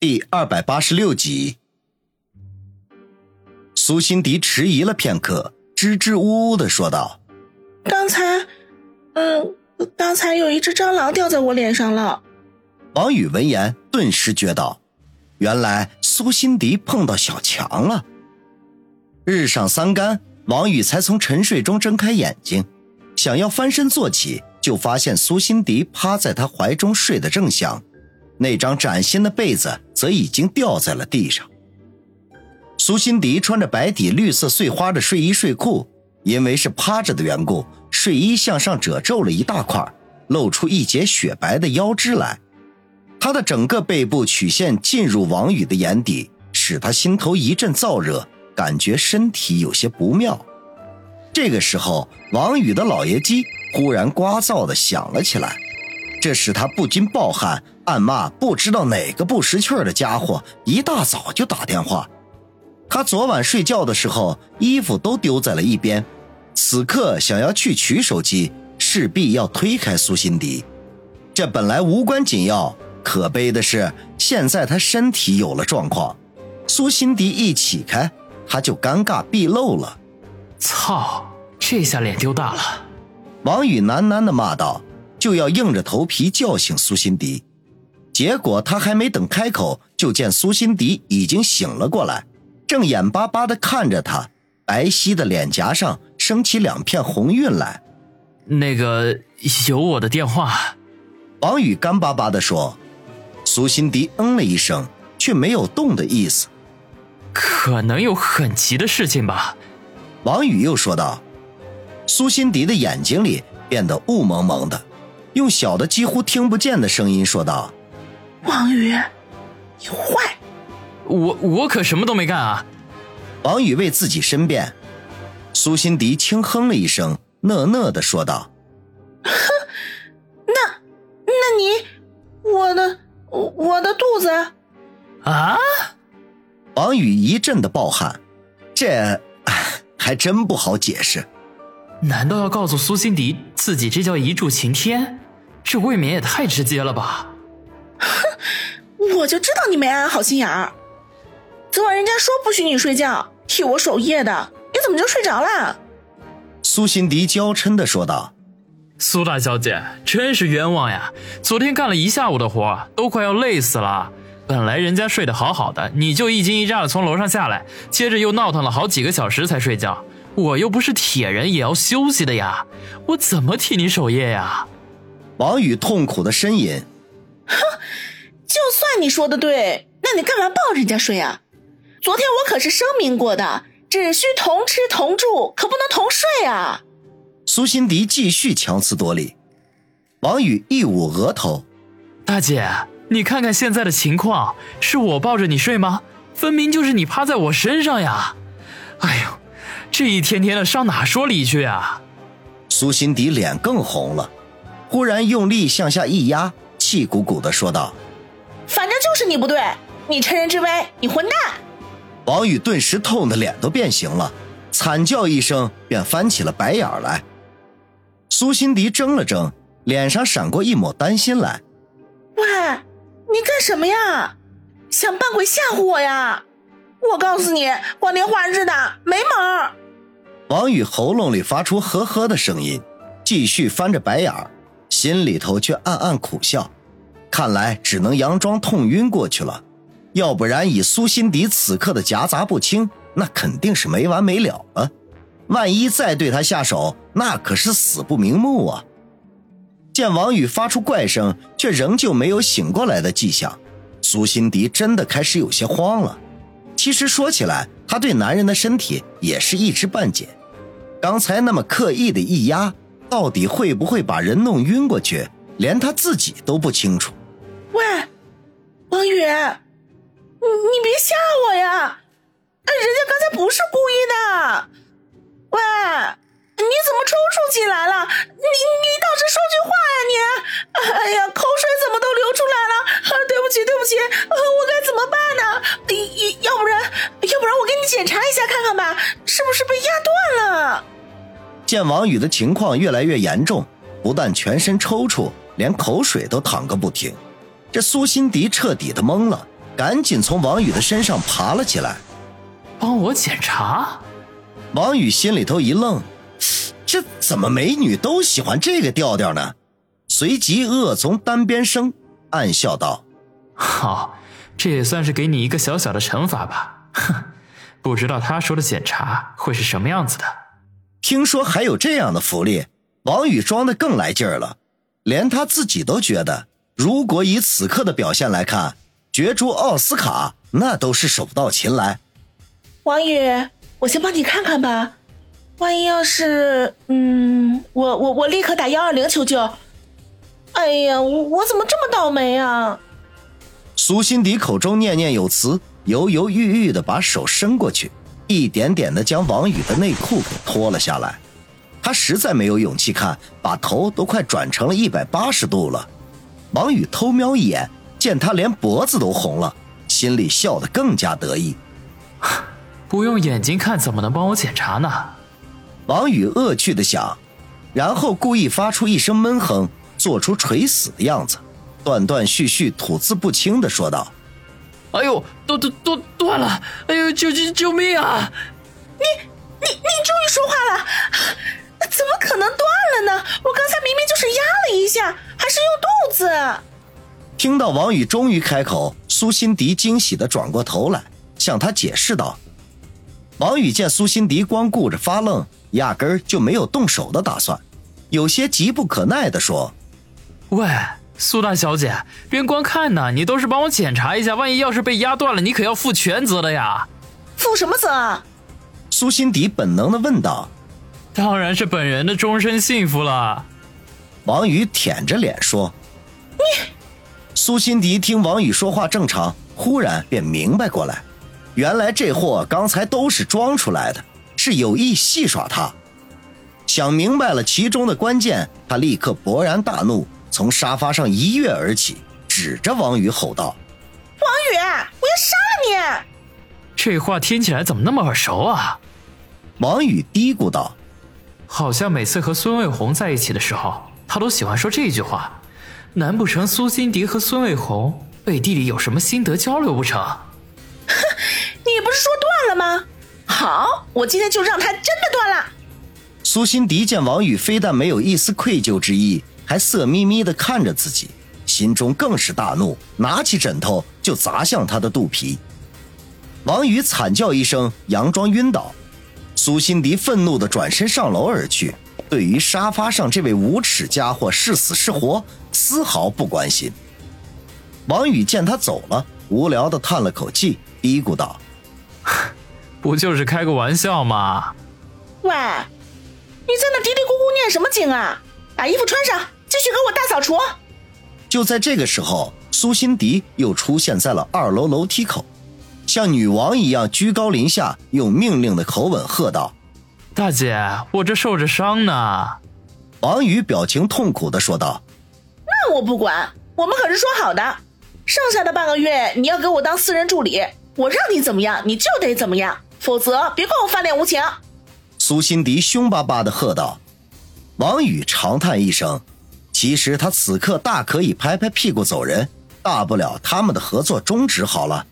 第二百八十六集，苏辛迪迟疑了片刻，支支吾吾的说道：“刚才，嗯，刚才有一只蟑螂掉在我脸上了。”王宇闻言顿时觉到，原来苏辛迪碰到小强了。日上三竿，王宇才从沉睡中睁开眼睛，想要翻身坐起，就发现苏辛迪趴在他怀中睡得正香。那张崭新的被子则已经掉在了地上。苏辛迪穿着白底绿色碎花的睡衣睡裤，因为是趴着的缘故，睡衣向上褶皱了一大块，露出一截雪白的腰肢来。她的整个背部曲线进入王宇的眼底，使他心头一阵燥热，感觉身体有些不妙。这个时候，王宇的老爷机忽然聒噪的响了起来。这使他不禁暴汗，暗骂不知道哪个不识趣的家伙一大早就打电话。他昨晚睡觉的时候衣服都丢在了一边，此刻想要去取手机，势必要推开苏辛迪。这本来无关紧要，可悲的是现在他身体有了状况，苏辛迪一起开，他就尴尬毕露了。操，这下脸丢大了！王宇喃喃地骂道。就要硬着头皮叫醒苏辛迪，结果他还没等开口，就见苏辛迪已经醒了过来，正眼巴巴地看着他，白皙的脸颊上升起两片红晕来。那个有我的电话，王宇干巴巴地说。苏辛迪嗯了一声，却没有动的意思。可能有很急的事情吧？王宇又说道。苏辛迪的眼睛里变得雾蒙蒙的。用小的几乎听不见的声音说道：“王宇，你坏！我我可什么都没干啊！”王宇为自己申辩。苏辛迪轻哼了一声，讷讷的说道：“哼，那那你我的我的肚子啊！”王宇一阵的暴汗，这还真不好解释。难道要告诉苏辛迪自己这叫一柱擎天？这未免也太直接了吧！哼，我就知道你没安好心眼儿。昨晚人家说不许你睡觉，替我守夜的，你怎么就睡着了？苏辛迪娇嗔的说道：“苏大小姐，真是冤枉呀！昨天干了一下午的活，都快要累死了。本来人家睡得好好的，你就一惊一乍的从楼上下来，接着又闹腾了好几个小时才睡觉。我又不是铁人，也要休息的呀，我怎么替你守夜呀？”王宇痛苦的呻吟：“哼，就算你说的对，那你干嘛抱人家睡啊？昨天我可是声明过的，只需同吃同住，可不能同睡啊！”苏辛迪继续强词夺理。王宇一捂额头：“大姐，你看看现在的情况，是我抱着你睡吗？分明就是你趴在我身上呀！哎呦，这一天天的上哪说理去啊？”苏辛迪脸更红了。忽然用力向下一压，气鼓鼓的说道：“反正就是你不对，你趁人之危，你混蛋！”王宇顿时痛的脸都变形了，惨叫一声，便翻起了白眼来。苏辛迪怔了怔，脸上闪过一抹担心来：“喂，你干什么呀？想扮鬼吓唬我呀？我告诉你，光天化日的没门！”王宇喉咙里发出呵呵的声音，继续翻着白眼。心里头却暗暗苦笑，看来只能佯装痛晕过去了，要不然以苏辛迪此刻的夹杂不清，那肯定是没完没了了。万一再对他下手，那可是死不瞑目啊！见王宇发出怪声，却仍旧没有醒过来的迹象，苏辛迪真的开始有些慌了。其实说起来，他对男人的身体也是一知半解，刚才那么刻意的一压。到底会不会把人弄晕过去，连他自己都不清楚。喂，王宇，你你别吓我呀！人家刚才不是故意的。喂，你怎么抽搐起来了？你你倒是说句话呀！你，哎呀，口水怎么都流出来了？对不起对不起，我该怎么办呢？要不然要不然我给你检查一下看看吧，是不是被压断了？见王宇的情况越来越严重，不但全身抽搐，连口水都淌个不停，这苏辛迪彻底的懵了，赶紧从王宇的身上爬了起来。帮我检查？王宇心里头一愣，这怎么美女都喜欢这个调调呢？随即恶从单边生，暗笑道：“好，这也算是给你一个小小的惩罚吧。哼，不知道他说的检查会是什么样子的。听说还有这样的福利，王宇装的更来劲儿了，连他自己都觉得，如果以此刻的表现来看，角逐奥斯卡那都是手到擒来。”王宇，我先帮你看看吧，万一要是……嗯，我我我立刻打幺二零求救。哎呀，我我怎么这么倒霉啊！苏辛迪口中念念有词，犹犹豫豫的把手伸过去，一点点的将王宇的内裤给脱了下来。他实在没有勇气看，把头都快转成了一百八十度了。王宇偷瞄一眼，见他连脖子都红了，心里笑得更加得意。不用眼睛看，怎么能帮我检查呢？王宇恶趣的想，然后故意发出一声闷哼，做出垂死的样子，断断续续、吐字不清的说道：“哎呦，都都都断了！哎呦，救救救命啊！你你你终于说话了，怎么可能断了呢？我刚才明明就是压了一下，还是用肚子。”听到王宇终于开口，苏辛迪惊喜的转过头来，向他解释道。王宇见苏辛迪光顾着发愣，压根儿就没有动手的打算，有些急不可耐的说：“喂，苏大小姐，别光看呢，你倒是帮我检查一下，万一要是被压断了，你可要负全责的呀！”“负什么责？”苏辛迪本能的问道。“当然是本人的终身幸福了。”王宇舔着脸说。“你……”苏辛迪听王宇说话正常，忽然便明白过来。原来这货刚才都是装出来的，是有意戏耍他。想明白了其中的关键，他立刻勃然大怒，从沙发上一跃而起，指着王宇吼道：“王宇，我要杀了你！”这话听起来怎么那么耳熟啊？王宇嘀咕道：“好像每次和孙卫红在一起的时候，他都喜欢说这句话。难不成苏辛迪和孙卫红背地里有什么心得交流不成？”哼 你不是说断了吗？好，我今天就让他真的断了。苏辛迪见王宇非但没有一丝愧疚之意，还色眯眯的看着自己，心中更是大怒，拿起枕头就砸向他的肚皮。王宇惨叫一声，佯装晕倒。苏辛迪愤怒的转身上楼而去，对于沙发上这位无耻家伙是死是活，丝毫不关心。王宇见他走了，无聊的叹了口气，嘀咕道。不就是开个玩笑吗？喂，你在那嘀嘀咕咕念什么经啊？把衣服穿上，继续给我大扫除。就在这个时候，苏辛迪又出现在了二楼楼梯口，像女王一样居高临下，用命令的口吻喝道：“大姐，我这受着伤呢。”王宇表情痛苦的说道：“那我不管，我们可是说好的，剩下的半个月你要给我当私人助理。”我让你怎么样，你就得怎么样，否则别怪我翻脸无情。”苏辛迪凶巴巴的喝道。王宇长叹一声，其实他此刻大可以拍拍屁股走人，大不了他们的合作终止好了。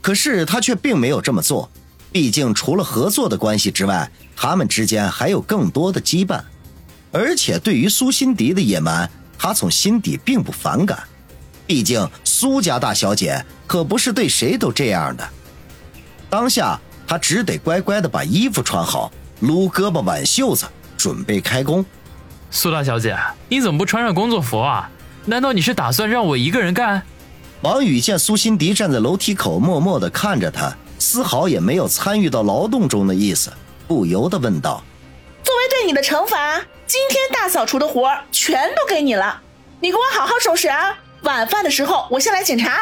可是他却并没有这么做，毕竟除了合作的关系之外，他们之间还有更多的羁绊。而且对于苏辛迪的野蛮，他从心底并不反感。毕竟苏家大小姐可不是对谁都这样的。当下他只得乖乖的把衣服穿好，撸胳膊挽袖子，准备开工。苏大小姐，你怎么不穿上工作服啊？难道你是打算让我一个人干？王宇见苏辛迪站在楼梯口，默默的看着他，丝毫也没有参与到劳动中的意思，不由得问道：“作为对你的惩罚，今天大扫除的活全都给你了，你给我好好收拾啊！”晚饭的时候，我先来检查。